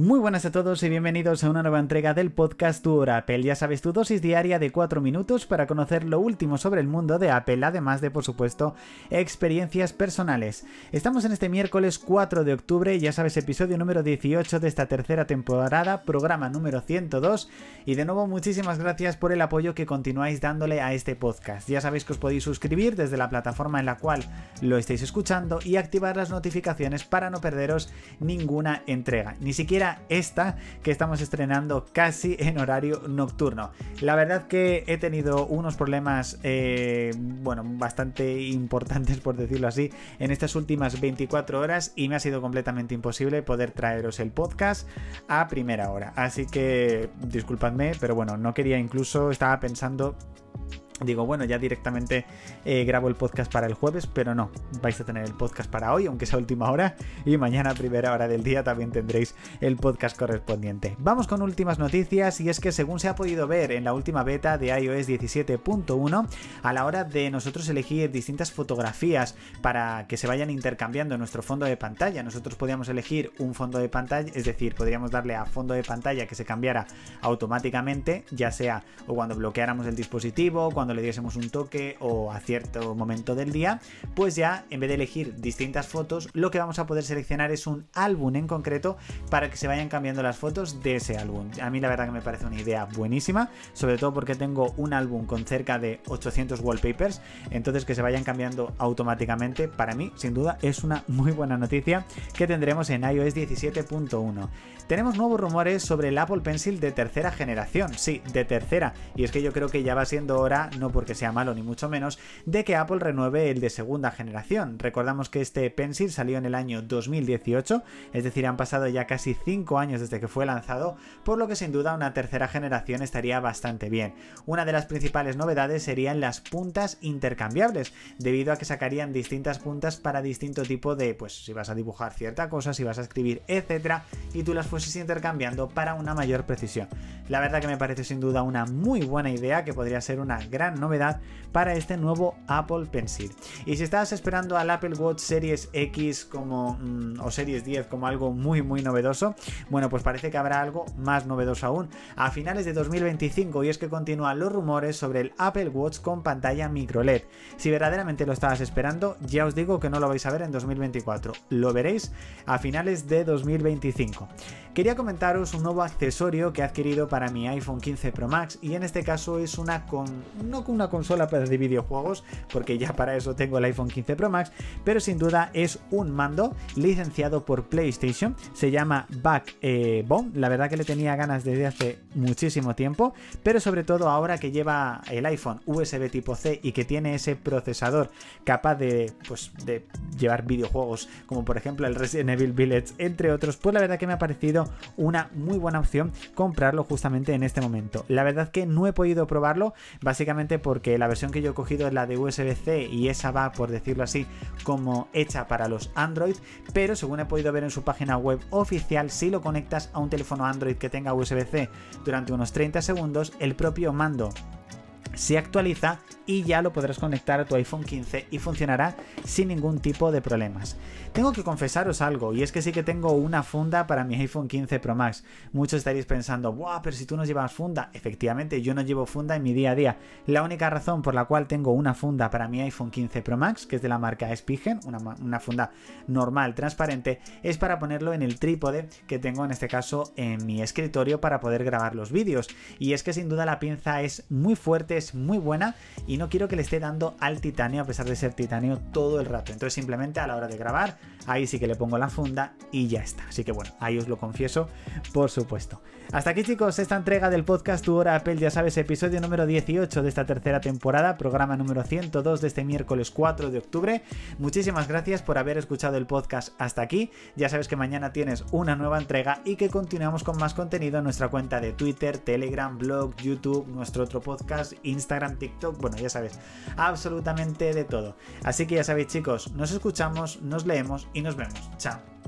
Muy buenas a todos y bienvenidos a una nueva entrega del podcast Tour Apple. Ya sabes, tu dosis diaria de 4 minutos para conocer lo último sobre el mundo de Apple, además de, por supuesto, experiencias personales. Estamos en este miércoles 4 de octubre, ya sabes, episodio número 18 de esta tercera temporada, programa número 102. Y de nuevo, muchísimas gracias por el apoyo que continuáis dándole a este podcast. Ya sabéis que os podéis suscribir desde la plataforma en la cual lo estáis escuchando y activar las notificaciones para no perderos ninguna entrega, ni siquiera esta que estamos estrenando casi en horario nocturno. La verdad que he tenido unos problemas, eh, bueno, bastante importantes por decirlo así, en estas últimas 24 horas y me ha sido completamente imposible poder traeros el podcast a primera hora. Así que disculpadme, pero bueno, no quería incluso, estaba pensando Digo, bueno, ya directamente eh, grabo el podcast para el jueves, pero no, vais a tener el podcast para hoy, aunque sea última hora, y mañana primera hora del día también tendréis el podcast correspondiente. Vamos con últimas noticias, y es que según se ha podido ver en la última beta de iOS 17.1, a la hora de nosotros elegir distintas fotografías para que se vayan intercambiando nuestro fondo de pantalla, nosotros podíamos elegir un fondo de pantalla, es decir, podríamos darle a fondo de pantalla que se cambiara automáticamente, ya sea o cuando bloqueáramos el dispositivo, cuando le diésemos un toque o a cierto momento del día, pues ya en vez de elegir distintas fotos, lo que vamos a poder seleccionar es un álbum en concreto para que se vayan cambiando las fotos de ese álbum. A mí la verdad que me parece una idea buenísima, sobre todo porque tengo un álbum con cerca de 800 wallpapers, entonces que se vayan cambiando automáticamente, para mí sin duda es una muy buena noticia que tendremos en iOS 17.1. Tenemos nuevos rumores sobre el Apple Pencil de tercera generación, sí, de tercera, y es que yo creo que ya va siendo hora no porque sea malo ni mucho menos, de que Apple renueve el de segunda generación. Recordamos que este Pencil salió en el año 2018, es decir, han pasado ya casi 5 años desde que fue lanzado, por lo que sin duda una tercera generación estaría bastante bien. Una de las principales novedades serían las puntas intercambiables, debido a que sacarían distintas puntas para distinto tipo de, pues si vas a dibujar cierta cosa, si vas a escribir, etcétera, y tú las fueses intercambiando para una mayor precisión. La verdad que me parece sin duda una muy buena idea que podría ser una gran novedad para este nuevo Apple Pencil. Y si estabas esperando al Apple Watch Series X como, mm, o Series 10 como algo muy muy novedoso, bueno pues parece que habrá algo más novedoso aún a finales de 2025 y es que continúan los rumores sobre el Apple Watch con pantalla micro LED. Si verdaderamente lo estabas esperando, ya os digo que no lo vais a ver en 2024, lo veréis a finales de 2025. Quería comentaros un nuevo accesorio que he adquirido para mi iPhone 15 Pro Max y en este caso es una con no con una consola de videojuegos, porque ya para eso tengo el iPhone 15 Pro Max, pero sin duda es un mando licenciado por PlayStation, se llama Backbone, la verdad que le tenía ganas desde hace muchísimo tiempo, pero sobre todo ahora que lleva el iPhone USB tipo C y que tiene ese procesador capaz de, pues, de llevar videojuegos como por ejemplo el Resident Evil Village, entre otros, pues la verdad que me ha parecido una muy buena opción comprarlo justamente en este momento. La verdad que no he podido probarlo, básicamente porque la versión que yo he cogido es la de USB-C y esa va, por decirlo así, como hecha para los Android, pero según he podido ver en su página web oficial, si lo conectas a un teléfono Android que tenga USB-C durante unos 30 segundos, el propio mando se actualiza y ya lo podrás conectar a tu iPhone 15 y funcionará sin ningún tipo de problemas. Tengo que confesaros algo, y es que sí que tengo una funda para mi iPhone 15 Pro Max. Muchos estaréis pensando, ¡buah! Pero si tú no llevas funda. Efectivamente, yo no llevo funda en mi día a día. La única razón por la cual tengo una funda para mi iPhone 15 Pro Max, que es de la marca Spigen, una, funda normal, transparente, es para ponerlo en el trípode que tengo en este caso en mi escritorio para poder grabar los vídeos. Y es que sin duda la pinza es muy fuerte, es muy buena y no quiero que le esté dando al titanio a pesar de ser titanio todo el rato. Entonces simplemente a la hora de grabar ahí sí que le pongo la funda y ya está. Así que bueno, ahí os lo confieso, por supuesto. Hasta aquí chicos, esta entrega del podcast Tu Hora Apple, ya sabes, episodio número 18 de esta tercera temporada, programa número 102 de este miércoles 4 de octubre. Muchísimas gracias por haber escuchado el podcast hasta aquí. Ya sabes que mañana tienes una nueva entrega y que continuamos con más contenido en nuestra cuenta de Twitter, Telegram, blog, YouTube, nuestro otro podcast, Instagram, TikTok, bueno, ya sabes, absolutamente de todo. Así que ya sabéis chicos, nos escuchamos, nos leemos y nos vemos. Chao.